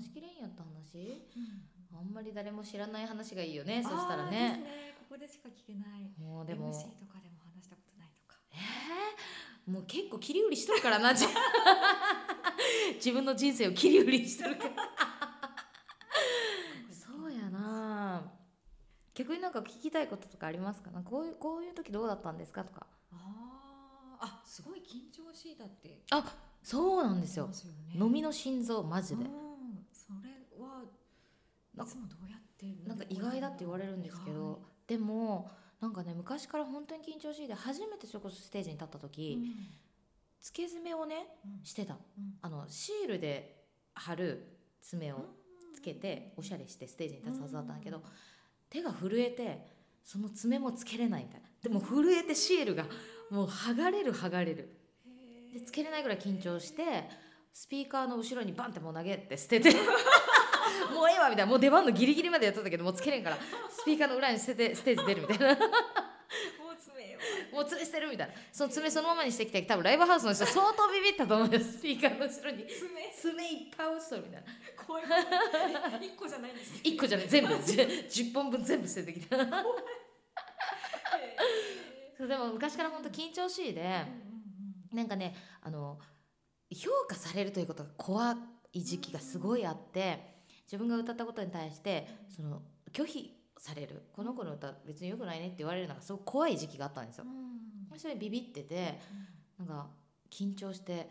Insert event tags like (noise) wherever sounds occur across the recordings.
話しきれんやった話うん。あんまり誰も知らない話がいいよねそしたらね。ね。ここでしか聞けない。もうでも MC とかでも話したことないとか。えー、もう結構切り売りしとるからなじ自分の人生を切り売りしとるから。そうやな。逆になんか聞きたいこととかありますか？なこういうこういう時どうだったんですかとか。あー。あすごい緊張しいだって。あそうなんですよ。ね。飲みの心臓マジでなんかつもどうやってなんか意外だって言われるんですけどでもなんかね昔から本当に緊張しいで初めてそれこそステージに立った時、付け爪をねうん。してた。うん。あのシールで貼る爪をつけておしゃれしてステージに立つはずだったんだけど手が震えてその爪もつけれないみたいな。でも震えてシールがもう剥がれる剥がれる。でつけれないぐらい緊張してスピーカーの後ろにバンってもう投げて捨てて (laughs) (laughs) もうええわみたいな。もう出番のギリギリまでやっとったけどもうつけれんから。スピーカーの裏に捨ててステージ出るみたいな。もう爪よもう爪捨てるみたいな。その爪そのままにしてきて多分ライブハウスの人相当ビビったと思うよ。スピーカーの後ろに。爪爪いっぱい落ちとるみたいな。怖い。怖い。一個じゃないんです。ね1個じゃない。全部。じゅ10本分全部捨ててきた。へそうでも昔から本当緊張しいでーうなんかねあの評価されるということが怖い時期がすごいあって自分が歌ったことに対してその拒否される。この子の歌別に良くないねって言われるのがすごく怖い時期があったんですよ。う。ん。それビビっててなんか緊張して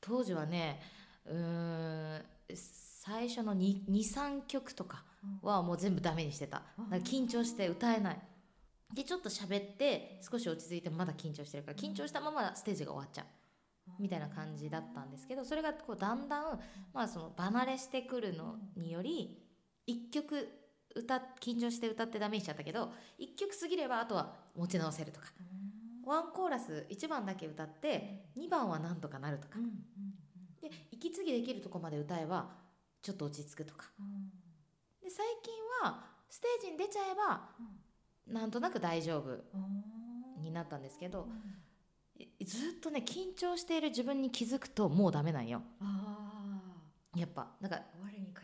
当時はねうーん最初の23曲とかはもう全部ダメにしてた。緊張して歌えない。でちょっと喋って少し落ち着いてもまだ緊張してるから緊張したままステージが終わっちゃうみたいな感じだったんですけどそれがこうだんだん、まあ、その離れしてくるのにより1曲歌緊張して歌ってダメにしちゃったけど1曲過ぎればあとは持ち直せるとか。ワンコーラス1番だけ歌って2番はなんとかなるとか。で息継ぎできるとこまで歌えばちょっと落ち着くとか。うん。で最近はステージに出ちゃえばなんとなく大丈夫うんになったんですけどずっとね緊張している自分に気づくともうダメなんよ。あやっぱなんかあ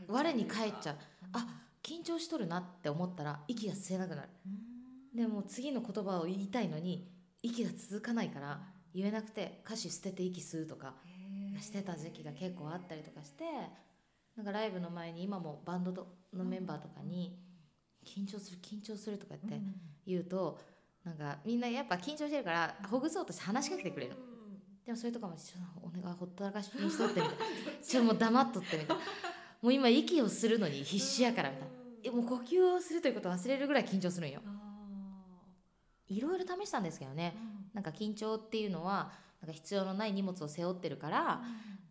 我に返っちゃう。あ緊張しとるなって思ったら息が吸えなくなる。うん。でも次の言葉を言いたいのに息が続かないから言えなくて歌詞捨てて息吸うとかしてた時期が結構あったりとかしてなんかライブの前に今もバンドとのメンバーとかに「緊張する緊張する」とか言って言うとなんかみんなやっぱ緊張してるからほぐそうとして話しかけてくれる。でもそれとかも「ちょっとお願いほったらかしにしとって」みたいな「ちょっともう黙っとって」みたいな。(laughs) もう今息をするのに必死やからみたいな。えもう呼吸をするということを忘れるぐらい緊張するんよ。いろいろ試したんですけどね。なんか緊張っていうのはなんか必要のない荷物を背負ってるから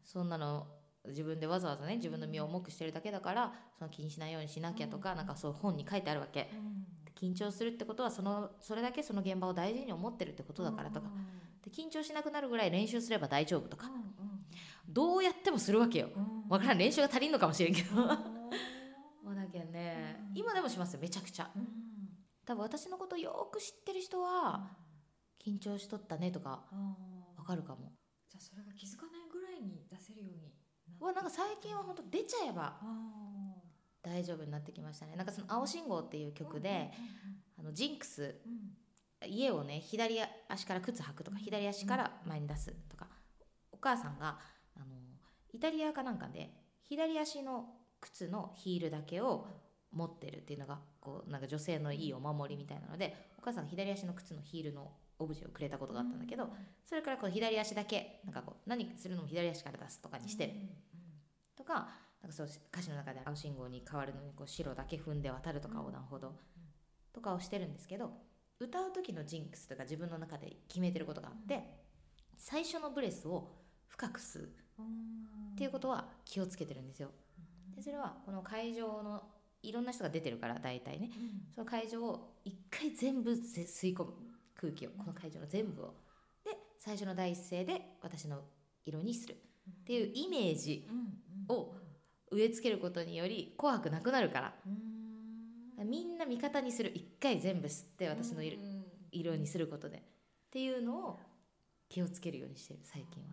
そんなの自分でわざわざね自分の身を重くしてるだけだからその気にしないようにしなきゃとかなんかそう本に書いてあるわけ緊張するってことはそのそれだけその現場を大事に思ってるってことだからとか。で緊張しなくなるぐらい練習すれば大丈夫とか。どうやってもするわけよ。わからん練習が足りんのかもしれんけど。(laughs) まあだけどね。うん今でもしますよめちゃくちゃ。多分私のことよく知ってる人は緊張しとったねとかわかるかも。じゃあそれが気づかないぐらいに出せるようにうわなんか最近は本当出ちゃえば大丈夫になってきましたね。なんかその「青信号」っていう曲で、あのジンクス家をね左足から靴履くとか左足から前に出すとかお母さんがあのイタリアかなんかで左足の靴のヒールだけを持ってるっていうのがこうなんか女性のいいお守りみたいなのでお母さんが左足の靴のヒールのオブジェをくれたことがあったんだけどそれからこう左足だけなんかこう何するのも左足から出すとかにしてる。とかなんかそう歌詞の中で青信号に変わるのにこう白だけ踏んで渡るとか横断歩道とかをしてるんですけど歌う時のジンクスとか自分の中で決めてることがあって最初のブレスを深く吸うっていうことは気をつけてるんですよ。でそれはこの会場のいろんな人が出てるから大体ね。その会場を一回全部せ吸い込む空気をこの会場の全部を。で最初の第一声で私の色にするっていうイメージを植え付けることにより怖くなくなるから。みんな味方にする一回全部吸って私の色色にすることで。っていうのを気をつけるようにしてる最近は。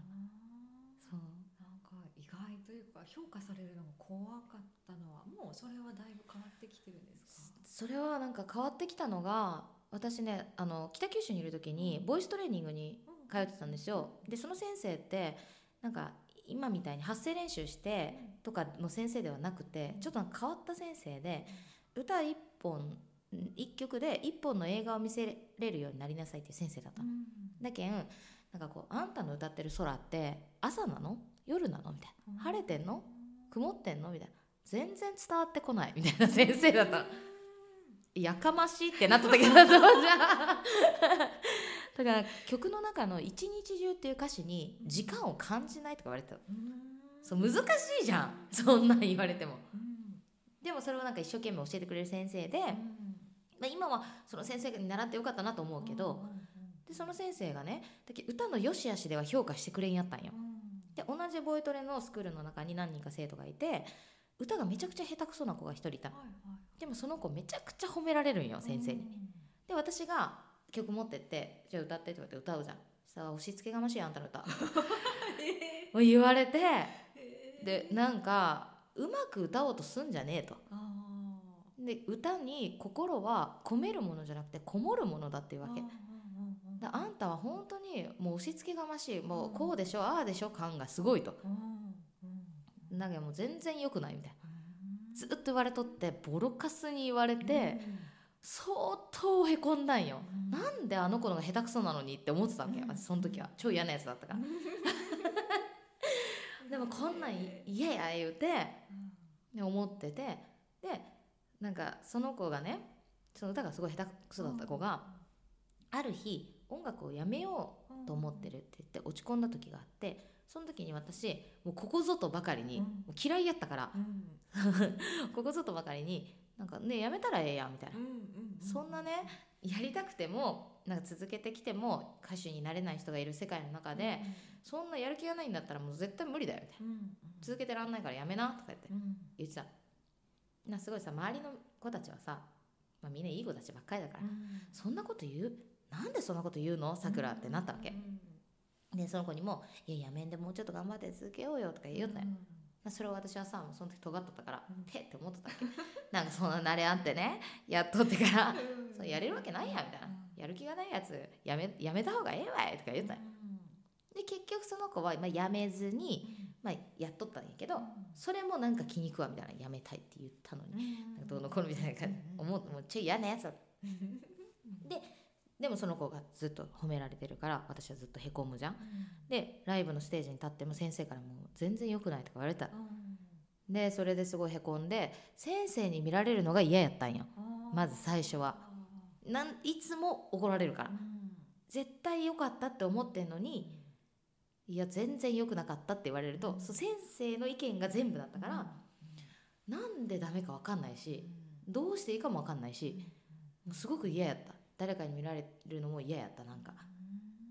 そう。なんか意外というかか評価されるのが怖かったのはもうそれはだいぶ変わってきてるんですか？それはなんか変わってきたのが私ねあの北九州にいる時にボイストレーニングに通ってたんですよ。でその先生ってなんか今みたいに発声練習してとかの先生ではなくてちょっと変わった先生で歌一本一曲で一本の映画を見せれるようになりなさいっていう先生だったの。だけんなんかこうあんたの歌ってる空って朝なの？夜なの？みたいな。晴れてんの？曇ってんの？みたいな。全然伝わってこない。みたいな先生だった。のやかましいってなった時だとじゃんだから曲の中の「一日中」っていう歌詞に時間を感じないとか言われてたの。そう難しいじゃん。そんなん言われても。でもそれをなんか一生懸命教えてくれる先生で、まあ、今はその先生に習ってよかったなと思うけどでその先生がね歌の良し悪しでは評価してくれんやったんよ。で同じボイトレのスクールの中に何人か生徒がいて歌がめちゃくちゃ下手くそな子が一人いたの。でもその子めちゃくちゃ褒められるんよ先生に。で私が曲持ってって「じゃあ歌って」って言われて歌うじゃん。さあ押し付けがましいあんたの歌。(laughs) もう言われてでなんかうまく歌おうとすんじゃねえと。で歌に心は込めるものじゃなくてこもるものだっていうわけ。だあんたは本当にもう押し付けがましい。もうこうでしょああでしょ感がすごいと。なんかもう全然良くないみたいな。ずっと言われとってボロカスに言われて相当へこんだんよ。なんであの子のが下手くそなのにって思ってたわけ私その時は。超嫌なやつだったから。(laughs) でもこんなん嫌や言うて思ってて。でなんかその子がねその歌がすごい下手くそだった子がある日音楽をやめようと思ってるって言って落ち込んだ時があってその時に私もうここぞとばかりに、もう嫌いやったから、(laughs) ここぞとばかりになんかねやめたらええやんみたいな、そんなねやりたくてもなんか続けてきても歌手になれない人がいる世界の中で、そんなやる気がないんだったらもう絶対無理だよみたいな、続けてらんないからやめなとか言って、言ってた。なすごいさ周りの子たちはさ、まあ、みんないい子たちばっかりだから、そんなこと言う？なんでそんなこと言うの？さくらってなったわけ、でその子にも「いややめんでもうちょっと頑張って続けようよ」とか言うたよ、それを私はさその時尖っとったから「て」って思ってたわけ。(laughs) なんかそんな慣れあってねやっとってから「そうやれるわけないや」みたいな「やる気がないやつやめやめた方がええわい」とか言ったよ。で結局その子は、まあ、やめずに、まあ、やっとったんやけどそれもなんか気に食わみたいなやめたいって言ったのに、なんかどうのこうのみたいな感じ。思うもうちょい嫌なやつだででもその子がずっと褒められてるから私はずっとへこむじゃん、でライブのステージに立っても先生からもう全然良くないとか言われた、でそれですごいへこんで先生に見られるのが嫌やったんよ。まず最初は。なんいつも怒られるから、絶対良かったって思ってんのにいや全然良くなかったって言われると、そう先生の意見が全部だったから、なんでダメか分かんないし、どうしていいかも分かんないし、もうすごく嫌やった誰かに見られるのも嫌やったなんか、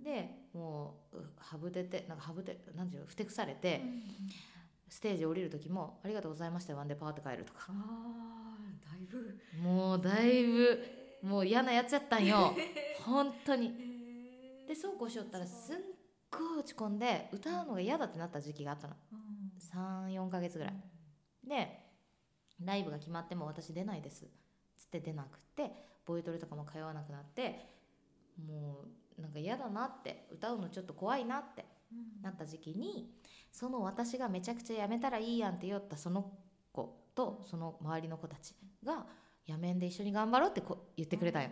でもうはぶててなんかはぶてなんていうのふてくされて、ステージ降りる時も「ありがとうございましたよワンデーパーって帰る」とか。あだいぶ。もうだいぶもう嫌なやつやったんよ。本当に。でそうこうしよったらすっごい落ち込んで歌うのが嫌だってなった時期があったの。34ヶ月ぐらい。でライブが決まっても私出ないです。つって出なくてボイトレとかも通わなくなってもうなんか嫌だなって歌うのちょっと怖いなってなった時期にその私がめちゃくちゃやめたらいいやんって言ったその子とその周りの子たちが「やめんで一緒に頑張ろう」ってこ言ってくれたよ。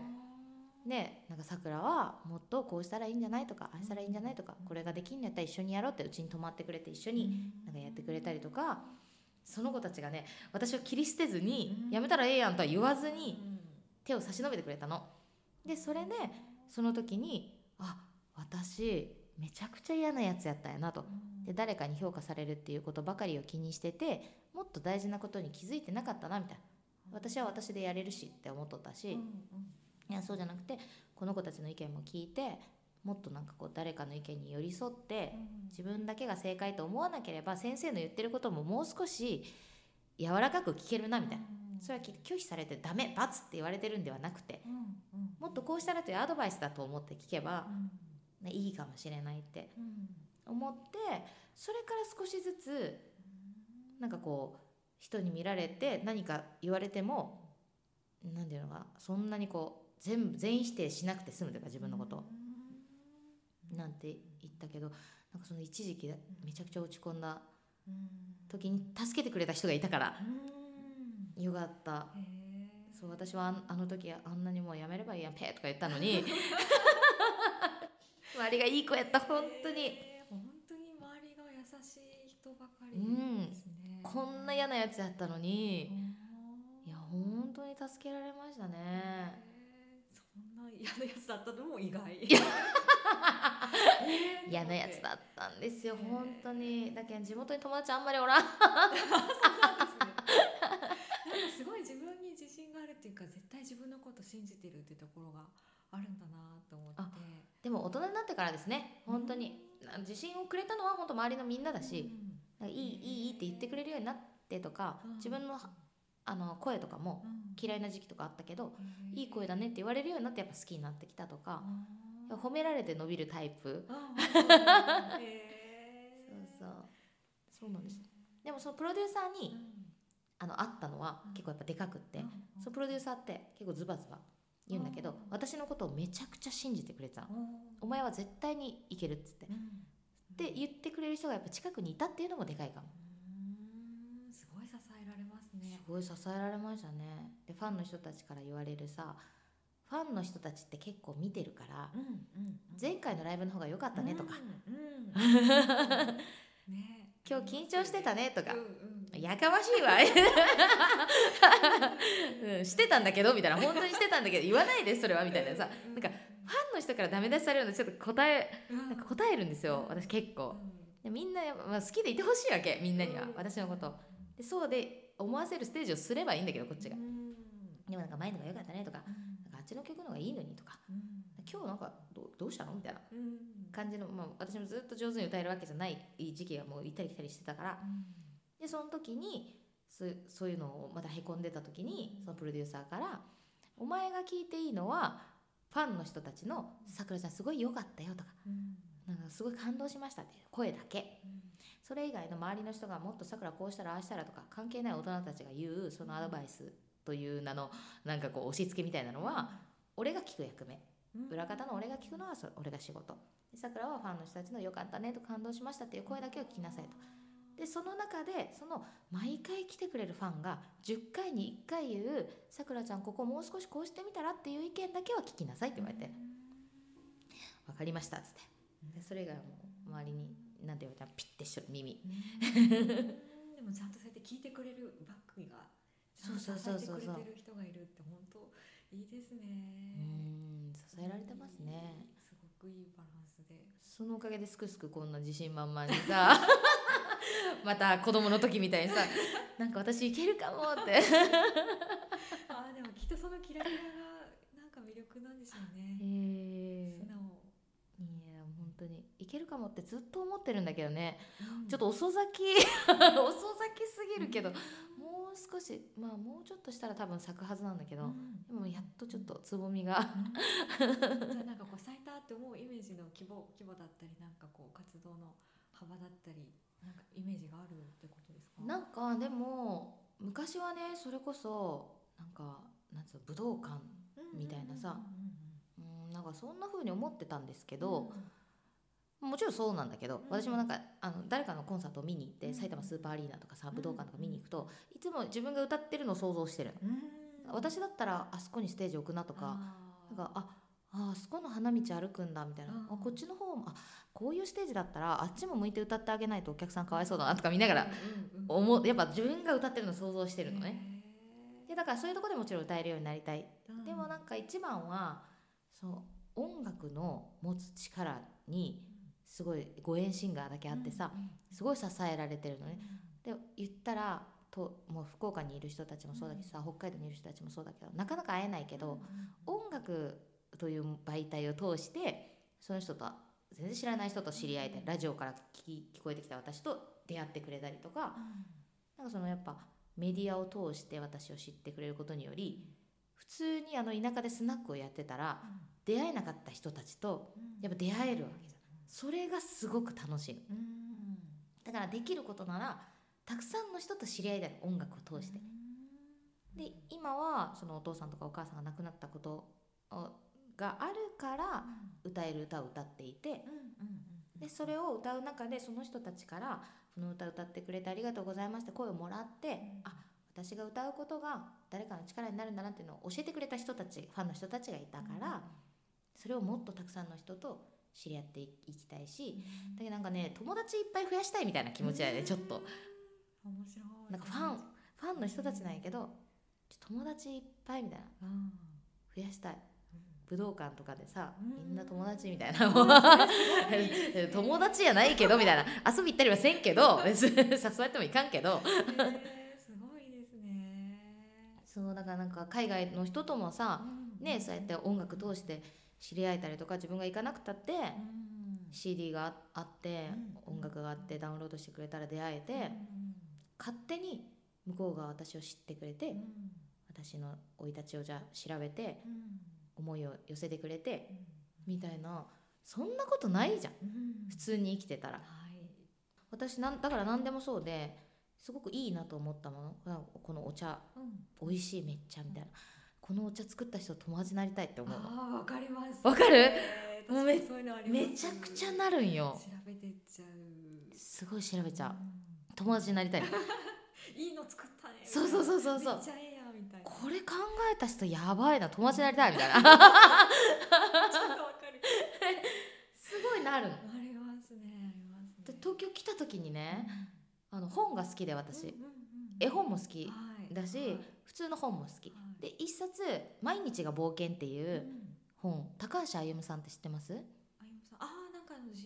でなんかさくらはもっとこうしたらいいんじゃないとかああしたらいいんじゃないとかこれができんのやったら一緒にやろうってうちに泊まってくれて一緒になんかやってくれたりとかその子たちがね私を切り捨てずに「やめたらええやん」とは言わずに手を差し伸べてくれたの。でそれでその時にあ私めちゃくちゃ嫌なやつやったんやなと。で誰かに評価されるっていうことばかりを気にしててもっと大事なことに気づいてなかったなみたいな。私は私でやれるしって思っとったし、いやそうじゃなくてこの子たちの意見も聞いてもっとなんかこう誰かの意見に寄り添って自分だけが正解と思わなければ先生の言ってることももう少し柔らかく聞けるなみたいなそれは拒否されてダメ罰って言われてるんではなくてもっとこうしたらというアドバイスだと思って聞けば、ね、いいかもしれないって思ってそれから少しずつなんかこう人に見られて何か言われても何ていうのかなそんなにこう全部全否定しなくて済むというか自分のことなんて言ったけどなんかその一時期めちゃくちゃ落ち込んだ時に助けてくれた人がいたからよかった。そう私はあの時あんなにもうやめればいいやんペーとか言ったのに。(laughs) 周りがいい子やった本当に。本当に周りが優しい人ばかりですね、うん、こんな嫌なやつやったのに。いや本当に助けられましたね。そんな嫌なやつだったのも意外。(laughs) 嫌なやつだったんですよ本当に。だけど地元に友達あんまりおらん (laughs) (laughs) すごい自分に自信があるっていうか絶対自分のこと信じてるってところがあるんだなと思って。でも大人になってからですね。本当に、うん、自信をくれたのは本当周りのみんなだし、うん、いいいいいいって言ってくれるようになってとか、うん、自分のあの声とかも嫌いな時期とかあったけど、いい声だねって言われるようになってやっぱ好きになってきたとか、褒められて伸びるタイプ。(laughs) そうそう。そうなんです。でもそのプロデューサーに、あの会ったのは結構やっぱでかくって、そのプロデューサーって結構ズバズバ言うんだけど私のことをめちゃくちゃ信じてくれてたの。お前は絶対にいけるっつって、って言ってくれる人がやっぱ近くにいたっていうのもでかいかも。すごい支えられますね。すごい支えられましたね。でファンの人たちから言われるさファンの人たちって結構見てるから、うんうんうん、前回のライブの方が良かったねとか、うんうん。(laughs) ね、今日緊張してたねとか、うんうん、やかましいわ、うん、してたんだけどみたいな。本当にしてたんだけど言わないでそれはみたいなさ、なんかファンの人からダメ出しされるのちょっと答え、なんか答えるんですよ。私結構、でみんな、まあ、好きでいてほしいわけみんなには、私のこと。でそうで思わせるステージをすればいいんだけどこっちが、でもなんか前のが良かったねとか、ちの曲の方がいいのにとか、うん、今日なんかどどうしたの？みたいな感じの、まあ、私もずっと上手に歌えるわけじゃない時期がもう行ったり来たりしてたから、でその時にそういうのをまたへこんでた時にそのプロデューサーから「お前が聞いていいのはファンの人たちの「さくらちゃんすごい良かったよ」とか。なんかすごい感動しましたっていう声だけ、それ以外の周りの人がもっとさくらこうしたらああしたらとか関係ない大人たちが言うそのアドバイスという名のなんかこう押し付けみたいなのは俺が聞く役目。裏方の俺が聞くのはそ俺が仕事。さくらはファンの人たちの「よかったね」と感動しましたっていう声だけを聞きなさいと。でその中でその毎回来てくれるファンが10回に1回言う「さくらちゃんここもう少しこうしてみたら?」っていう意見だけは聞きなさいって言われて「分かりました」っつって。でそれがもう周りに何て言われたらピッてしとる耳でもちゃんとそうやって聞いてくれるバックがそうそうそうそうそう。てくれてる人がいるって本当いいですね。うん支えられてますね。すごくいいバランスで。そのおかげですくすくこんな自信満々にさ (laughs) (laughs) また子供の時みたいにさ (laughs) なんか私いけるかもって。(laughs) あでもきっとそのキラキラがなんか魅力なんでしょうね。へえ素直。いや本当にいけるかもってずっと思ってるんだけどね、うん、ちょっと遅咲き。遅咲きすぎるけど、少しまあもうちょっとしたら多分咲くはずなんだけど、うん、でもやっとちょっとつぼみが、じゃあなんかこう咲いたって思うイメージの規模規模だったりなんかこう活動の幅だったりイメージがあるってことですか？なんかでも昔はねそれこそなんかなんつう武道館みたいなさなんかそんな風に思ってたんですけど、うんもちろんそうなんだけど、私もなんかあの誰かのコンサートを見に行って埼玉スーパーアリーナとかさ武道館とか見に行くといつも自分が歌ってるのを想像してる。の、私だったらあそこにステージ置くなとかなんかああそこの花道歩くんだみたいな。あこっちの方もあこういうステージだったらあっちも向いて歌ってあげないとお客さんかわいそうだなとか見ながら思う。やっぱ自分が歌ってるのを想像してるのね。でだからそういうとこでもちろん歌えるようになりたい。でもなんか一番はそう音楽の持つ力にすごいご縁シンガーだけあってさ、すごい支えられてるのね。で言ったらともう福岡にいる人たちもそうだけどさ、北海道にいる人たちもそうだけどなかなか会えないけど、音楽という媒体を通してその人と全然知らない人と知り合えて、ラジオから聞聞こえてきた私と出会ってくれたりとか、なんかそのやっぱメディアを通して私を知ってくれることにより普通にあの田舎でスナックをやってたら、出会えなかった人たちとやっぱ出会えるわけじゃん。それがすごく楽しいだからできることならたくさんの人と知り合いたい音楽を通して。で今はそのお父さんとかお母さんが亡くなったことがあるから歌える歌を歌っていてでそれを歌う中でその人たちから「この歌歌ってくれてありがとうございます」って声をもらってあ私が歌うことが誰かの力になるんだなっていうのを教えてくれた人たちファンの人たちがいたからそれをもっとたくさんの人と知り合っていきたいしだけどなんかね友達いっぱい増やしたいみたいな気持ちだよねちょっと。面白い。なんかファンファンの人たちなんやけど友達いっぱいみたいな。増やしたい武道館とかでさみんな友達みたいな。(laughs) 友達じゃないけどみたいな。遊び行ったりはせんけど別に (laughs) 誘われてもいかんけど。すごいですね。そうだからなんか海外の人ともさねそうやって音楽通して知り合えたりとか自分が行かなくたって CD があって音楽があってダウンロードしてくれたら出会えて勝手に向こうが私を知ってくれて私の生い立ちをじゃあ調べて思いを寄せてくれてみたいなそんなことないじゃん。普通に生きてたら。私なんだから何でもそうですごくいいなと思ったもの。がこのお茶。美味しいめっちゃみたいな。このお茶作った人と友達になりたいって思うあわかります。わかる？えーもうめめちゃくちゃなるんよ。調べてっちゃう。すごい調べちゃう。友達になりたい。(laughs) いいの作ったね。そうそうそうそうそう。めっちゃええこれ考えた人やばいな友達になりたいみたいな。ちょっとわかる。(laughs) すごいなるの。ありますねで東京来た時にねあの本が好きで私。うんうんうん絵本も好きはい。だしはい。普通の本も好き。はい。で一冊「毎日が冒険」っていううん。本高橋歩さんって知ってます？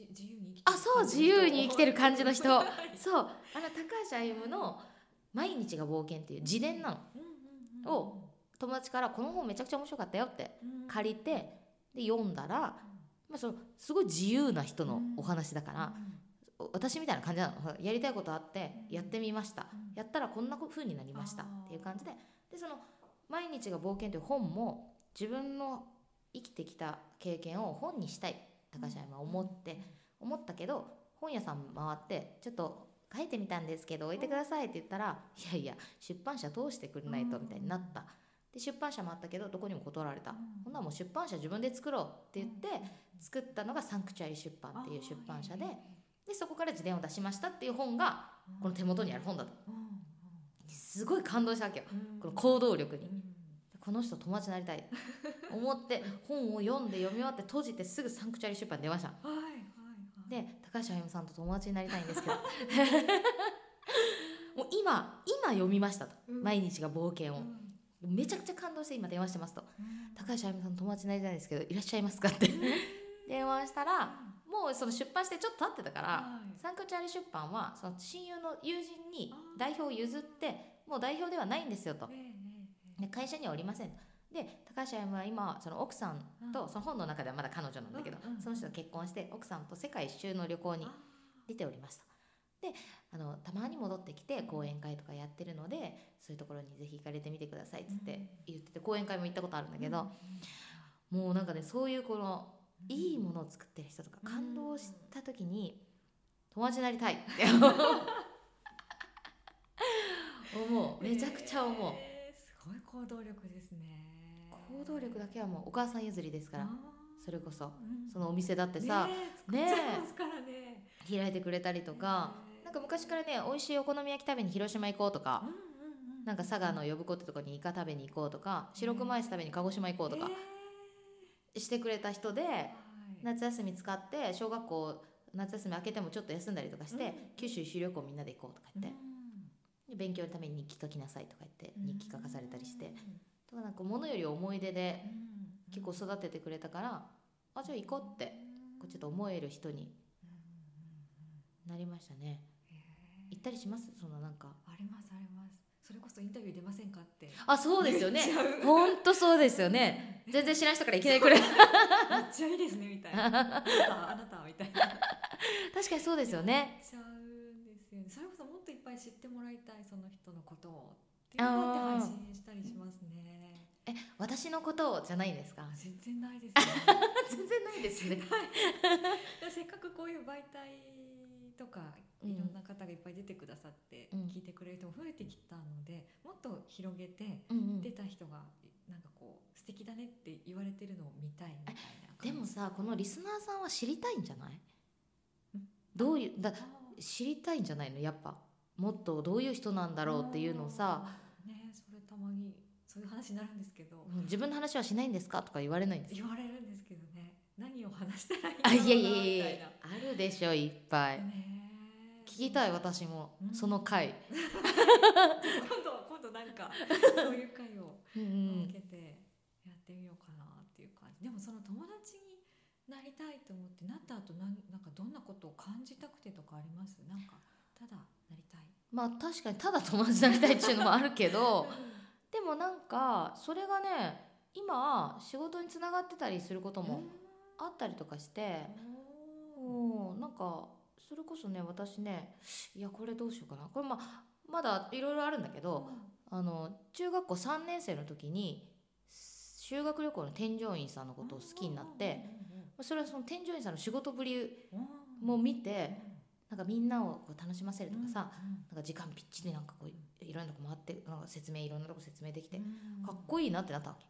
自由にあそう自由に生きてる感じの人。(laughs) はい。そう。あの高橋歩の「毎日が冒険」っていう自伝なの。うんうんうんを友達から「この本めちゃくちゃ面白かったよ」ってうん。借りてで読んだら、まあ、そのすごい自由な人のお話だから、私みたいな感じなの。やりたいことあってやってみました、うん。やったらこんな風になりましたっていう感じで。でその「毎日が冒険」という本も自分の生きてきた経験を本にしたい高橋山は思って、思ったけど本屋さん回ってちょっと書いてみたんですけど置いてくださいって言ったらいやいや出版社通してくれないとみたいになった。で出版社もあったけどどこにも断られた。ほんならもう出版社自分で作ろうって言って作ったのがサンクチュアリ出版っていう出版社ででそこから自伝を出しましたっていう本がこの手元にある本だと。すごい感動したわけよ。この行動力に。この人友達になりたい。思って本を読んで読み終わって閉じてすぐサンクチュアリ出版に出ましたで高橋歩さんと友達になりたいんですけど。(laughs) もう今今読みましたと、うん。毎日が冒険を、うん。めちゃくちゃ感動して今電話してますと。うん。高橋歩さんと友達になりたいんですけどいらっしゃいますかって。(laughs) 電話したらもうその出版してちょっと経ってたから、はい。サンクチュアリ出版はその親友の友人に代表を譲ってもう代表ではないんですよと。で会社にはおりませんで高橋歩は今その奥さんと、うん。その本の中ではまだ彼女なんだけど、その人と結婚して奥さんと世界一周の旅行にあ。出ておりましたであのたまに戻ってきて講演会とかやってるのでそういうところにぜひ行かれてみてくださいっつって言ってて講演会も行ったことあるんだけど、もうなんかねそういうこのいいものを作ってる人とかうん感動した時に友達になりたいって思う。(laughs) めちゃくちゃ思うごい行動力ですね。行動力だけはもうお母さん譲りですから。それこそ。うん。そのお店だってさ、ねえ作っちゃいますからね。開いてくれたりとか、ねなんか昔からね美味しいお好み焼き食べに広島行こうとかうん、なんか佐賀の呼子ってとこにイカ食べに行こうとか白熊アイス食べに鹿児島行こうとかしてくれた人で、夏休み使って小学校夏休み明けてもちょっと休んだりとかして、うん。九州一周旅行みんなで行こうとか言って、で勉強のために日記書きなさいとか言ってうん。日記書かされたりして、とかなんか物より思い出でうん。結構育ててくれたから、あじゃあ行こうってこうちょっと思える人になりましたね。行ったりします？そのなんか。ありますあります。それこそインタビュー出ませんかって。あそうですよね。言っちゃう。ほんとそうですよね。全然知らん人からいきなり来る。(laughs) めっちゃいいですねみたいな。あなたあなたみたいな。確かにそうですよね。言っちゃうんですよねそれこそもっといっぱい知ってもらいたいその人のことをっていうのであー配信したりしますね。え私のことをじゃないんですか？全然ないですね (laughs) 全然ないですね。(laughs) せっかくこういう媒体とかうん。いろんな方がいっぱい出てくださって、うん。聞いてくれる人も増えてきたのでもっと広げてうんうん。出た人がなんかこう素敵だねって言われてるのを見たいみたいなでもさこのリスナーさんは知りたいんじゃない？ん。どういうだ知りたいんじゃないの？やっぱ。もっとどういう人なんだろうっていうのをさ。ねそれたまにそういう話になるんですけど、自分の話はしないんですか？とか言われないんです言われるんですけどね。何を話したらいいあいやいやみたいや。いやあるでしょいっぱい。聞きたい私も。うん。その回。今度今度なんか (laughs) そういう会をうん設けてやってみようかなっていう感じ、でもその友達になりたいと思ってなった後なんなんかどんなことを感じたくてとかありますなんかただなりたいまあ確かにただ友達になりたいっていうのもあるけどでもなんかそれがね今仕事につながってたりすることもあったりとかしておうんなんかそれこそね私ねいやこれどうしようかな。これまあまだいろいろあるんだけどあの中学校3年生の時に修学旅行の添乗員さんのことを好きになってそれはその添乗員さんの仕事ぶりも見てなんかみんなをこう楽しませるとかさ、なんか時間ぴっちりなんかこういろんなとこ回ってなんか説明いろんなとこ説明できて、かっこいいなってなったわけ。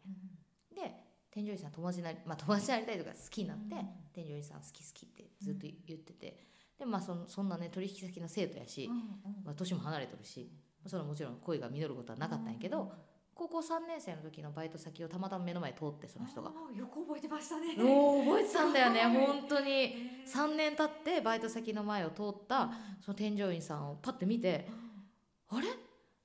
で添乗員さん友達になりまあ友達になりたいとか好きになって、添乗員さん好き好きってずっと言ってて、でまあそんそんなね取引先の生徒やし、まあ、年も離れてるしそれはもちろん恋が実ることはなかったんやけど、高校3年生の時のバイト先をたまたま目の前通ってその人が。よく覚えてましたね。おー覚えてたんだよね (laughs) 本当に。へー。3年経ってバイト先の前を通ったその添乗員さんをパッて見てあれ？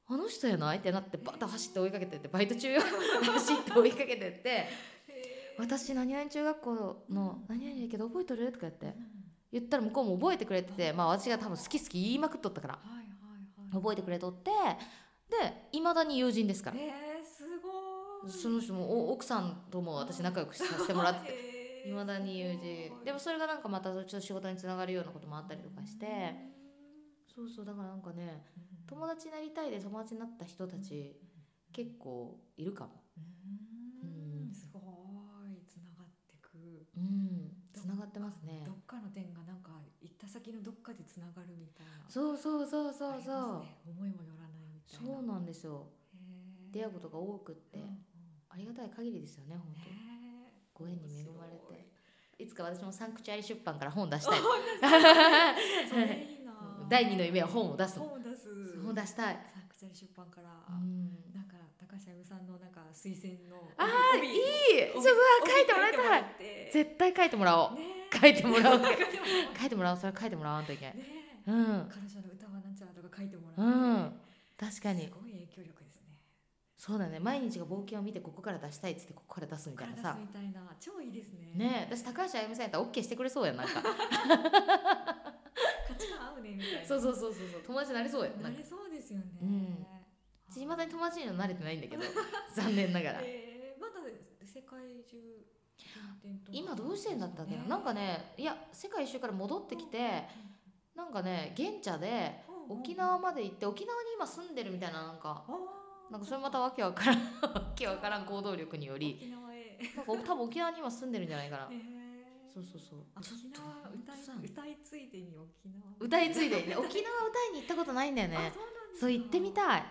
あの人やない？ってなってバッと走って追いかけてってバイト中よ。走って追いかけてって。(laughs) へ「私何々中学校の何々やけど覚えとる?」とか言ってー言ったら向こうも覚えてくれててまあ私が多分好き好き言いまくっとったから覚えてくれとってでいまだに友人ですからその人もお奥さんとも私仲良くさせてもらっていまだに友人でもそれがなんかまたちょっと仕事につながるようなこともあったりとかしてそうそうだからなんかね友達になりたいで友達になった人たち結構いるかも。うん。すごいつながってく。うん。つながってますね。どっかの点がなんか行った先のどっかでつながるみたいな。そうそうそうそうそう。ね。思いもよらないみたいな。そうなんですよ。出会うことが多くって。うんうんありがたい限りですよね本当。にねご縁に恵まれて。い。つか私もサンクチュアリ出版から本出したい。(laughs) (laughs) 第二の夢は本を出す。本を出す。本を出したい。サンクチャリ出版から、うん。なんか高橋あゆみさんのなんか推薦のあー帯。いい。ちょっと書いてもらいたい。い絶対書いてもらおう。ね (laughs) 書いてもらおう。書いてもらおう。それ書いてもらわんといけないねうん。彼女の歌はなんちゃらとか書いてもらって、うん。確かに。すごいそうだね。毎日が冒険を見てここから出したいっつってここから出すみたいなさ。体みたいな超いいですねねえ。私高橋あゆみさんやったら OK してくれそうやんなんか。価値観合うねみたいな。そうそうそうそうそう。友達になりそうやんなれそうですよね。うん。いまだに友達には慣れてないんだけど。(laughs) 残念ながら。えーまだ世界中今どうしてんだったんだろう。なんかねいや世界一周から戻ってきてなんかね現地で沖縄まで行って沖縄に今住んでるみたいななんかなんかそれまたわけわからん (laughs) わけわからん行動力により多分沖縄に今住んでるんじゃないかな。えー。そうそうそう。あ沖縄歌いさ歌い継いでに沖縄。歌い継いで。ね (laughs) 沖縄歌いに行ったことないんだよね。あそう行ってみたい。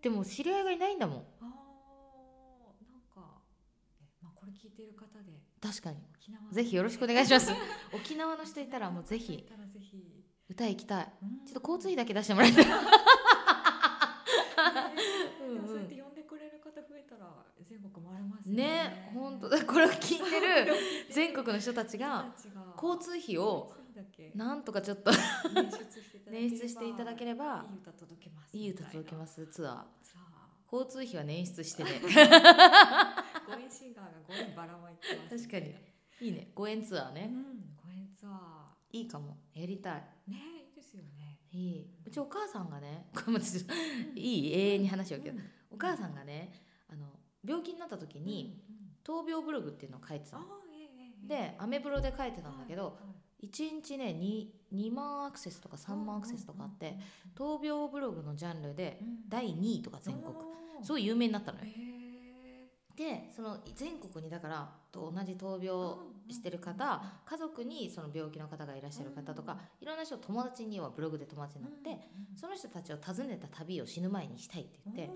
でも知り合いがいないんだもん。あー。なんかえまあこれ聞いてる方で。確かに。沖縄。ぜひよろしくお願いします。(laughs) 沖縄の人いたらもうぜひ。歌い行きたい。うん。ちょっと交通費だけ出してもらいたいねでもそうやって呼んでくれる方増えたら全国回れますよね。本当。だ (laughs) これを聞いてる (laughs) 全国の人たちが交通費をなんとかちょっと捻出していただければいい歌届けますいい歌届けますすツアー。交通費は捻出してね。(laughs) ご縁シンガーがご縁ばらまいてます確かに。いいね。ご縁ツアーうねんご縁ツアいいかも。やりたい。ーねいい。うちお母さんがねこれもちょっといい永遠に話をけどお母さんがねあの病気になった時に闘病ブログっていうのを書いてたの。でアメブロで書いてたんだけど1日ね 2, 2万アクセスとか3万アクセスとかあって闘病ブログのジャンルで第2位とか全国。すごい有名になったのよ。へでその全国にだからと同じ闘病してる方家族にその病気の方がいらっしゃる方とかいろんな人友達にはブログで友達になってその人たちを訪ねた旅を死ぬ前にしたいって言って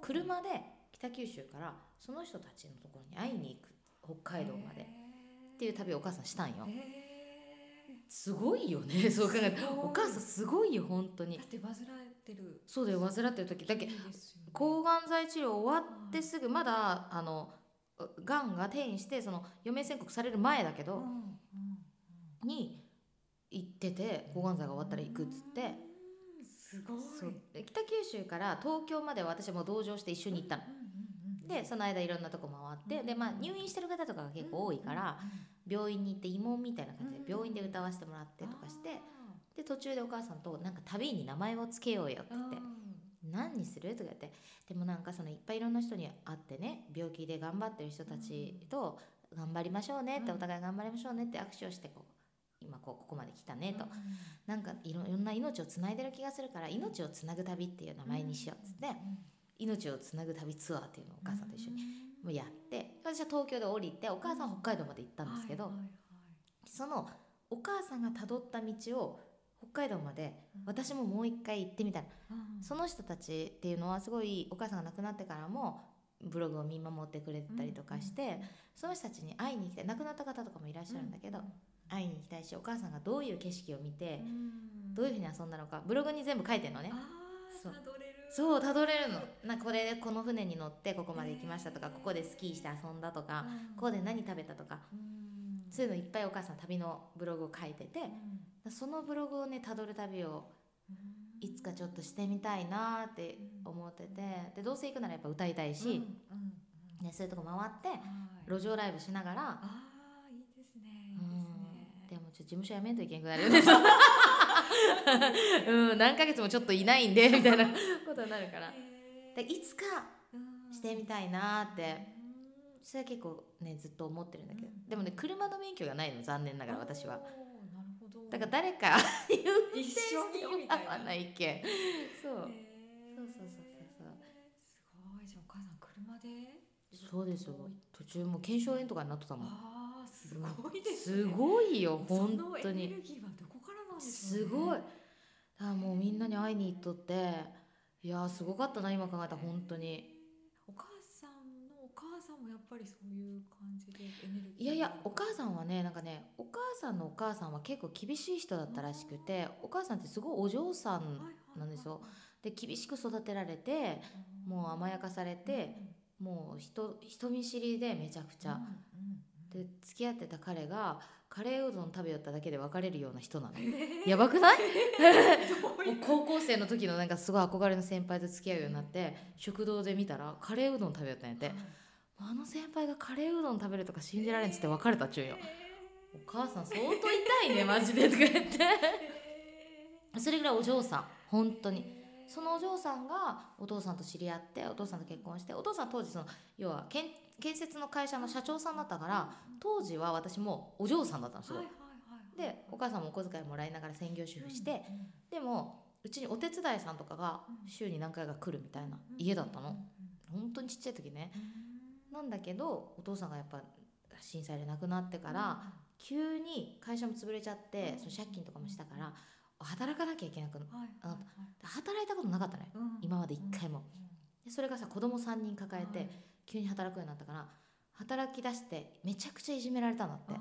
車で北九州からその人たちのところに会いに行く北海道までっていう旅をお母さんしたんよ。すごいよねそう考えてお母さんすごいよ本当に。だって患ってる。そうだよ患ってる時。だけ抗がん剤治療終わってすぐまだあのがんが転移してその余命宣告される前だけど、に行ってて抗がん剤が終わったら行くっつって。すごい。北九州から東京まで私も同乗して一緒に行ったの。でその間いろんなとこ回ってで、まあ、入院してる方とかが結構多いから病院に行って慰問みたいな感じで病院で歌わせてもらってとかしてで途中でお母さんと「なんか旅に名前を付けようよ」って言って「何にする?」とか言って。でもなんかそのいっぱいいろんな人に会ってね病気で頑張ってる人たちと「頑張りましょうね」ってお互い頑張りましょうねって握手をしてこう今こうここまで来たねと、なんかいろんな命をつないでる気がするから命をつなぐ旅っていう名前にしようっつって。命をつなぐ旅ツアーっていうのをお母さんと一緒にもうやって。私は東京で降りてお母さん北海道まで行ったんですけど、そのお母さんがたどった道を北海道まで私ももう一回行ってみたいな、その人たちっていうのはすごいお母さんが亡くなってからもブログを見守ってくれてたりとかして、その人たちに会いに行きたい。亡くなった方とかもいらっしゃるんだけど、会いに行きたいしお母さんがどういう景色を見て、どういうふうに遊んだのかブログに全部書いてるのね。そう。そうたどれるの。なこれでこの船に乗ってここまで行きましたとかここでスキーして遊んだとか、ここで何食べたとか、そういうのいっぱいお母さん旅のブログを書いてて、そのブログをねたどる旅をいつかちょっとしてみたいなって思っててでどうせ行くならやっぱ歌いたいし、ね、そういうとこ回って路上ライブしながら。あいいですねいいですね、でもちょっと事務所辞めんといけんくなるよね。うん、何ヶ月もちょっといないんで (laughs) みたいなことになるから。でいつかしてみたいなって。それは結構ねずっと思ってるんだけど。でもね車の免許がないの残念ながら私は。だから誰か一緒に？みたいなないけんそう。そうそうそうそう。すごい。じゃあお母さん車で？そうですよ。途中も腱鞘炎とかになってたもん。ああすごいですすごいよ本当に。すごい。あもうみんなに会いに行っとって。いやすごかったな今考えたら本当にんもやっぱりそういう感じでエネルギーいやいやお母さんはねなんかねお母さんのお母さんは結構厳しい人だったらしくてお母さんってすごいお嬢さんなんですよ。で厳しく育てられてもう甘やかされてもう人人見知りでめちゃくちゃ。で付き合ってた彼がカレーうどん食べよっただけで別れるような人なの、えー、やばくない？(laughs) 高校生の時のなんかすごい憧れの先輩と付き合うようになって食堂で見たらカレーうどん食べよったんやって、あの先輩がカレーうどん食べるとか信じられんっつって別れたっちゅうよ、お母さん相当痛いねマジでとか言って。それぐらいお嬢さん本当に。そのお嬢さんがお父さんと知り合ってお父さんと結婚してお父さん当時その要は建建設の会社の社長さんだったから当時は私もお嬢さんだったんですよ。でお母さんもお小遣いもらいながら専業主婦して、でもうちにお手伝いさんとかが週に何回か来るみたいな家だったの、本当にちっちゃい時ね。なんだけどお父さんがやっぱ震災で亡くなってから、急に会社も潰れちゃって、その借金とかもしたから働かなきゃいけなくなった、働いたことなかったね、今まで一回も。でそれがさ子供3人抱えて、急に働くようになったから働き出してめちゃくちゃいじめられたんだって。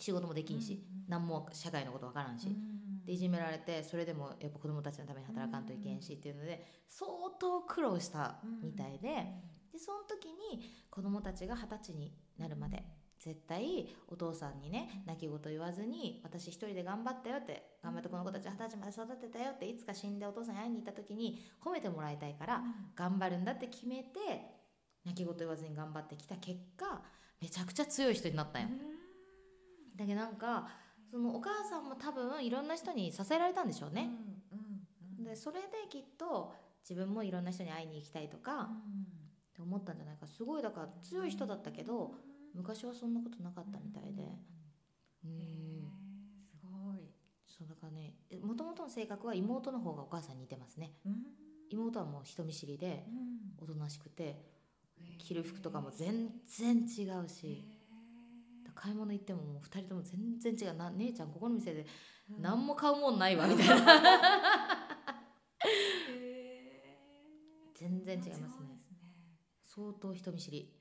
仕事もできんし、うん、何も社会のこと分からんし、うん、でいじめられてそれでもやっぱ子供たちのために働かんといけんしっていうので相当苦労したみたいで,、でその時に子供たちが二十歳になるまで絶対お父さんにね泣き言言わずに私一人で頑張ったよって頑張ってこの子たち二十歳まで育てたよっていつか死んでお父さんに会いに行った時に褒めてもらいたいから頑張るんだって決めて泣き言言わずに頑張ってきた結果めちゃくちゃ強い人になったんよ。だけどなんかそのお母さんも多分いろんな人に支えられたんでしょうね。でそれできっと自分もいろんな人に会いに行きたいとか、って思ったんじゃないか。すごいだから強い人だったけど昔はそんなことなかったみたいで。うん。すごい。そうだからねもともとの性格は妹の方がお母さんに似てますね。妹はもう人見知りでおとなしくて着る服とかも全然違うし。買い物行ってももう2人とも全然違う。な姉ちゃんここの店でうん。何も買うもんないわみたいな。全然違いますね相当人見知り。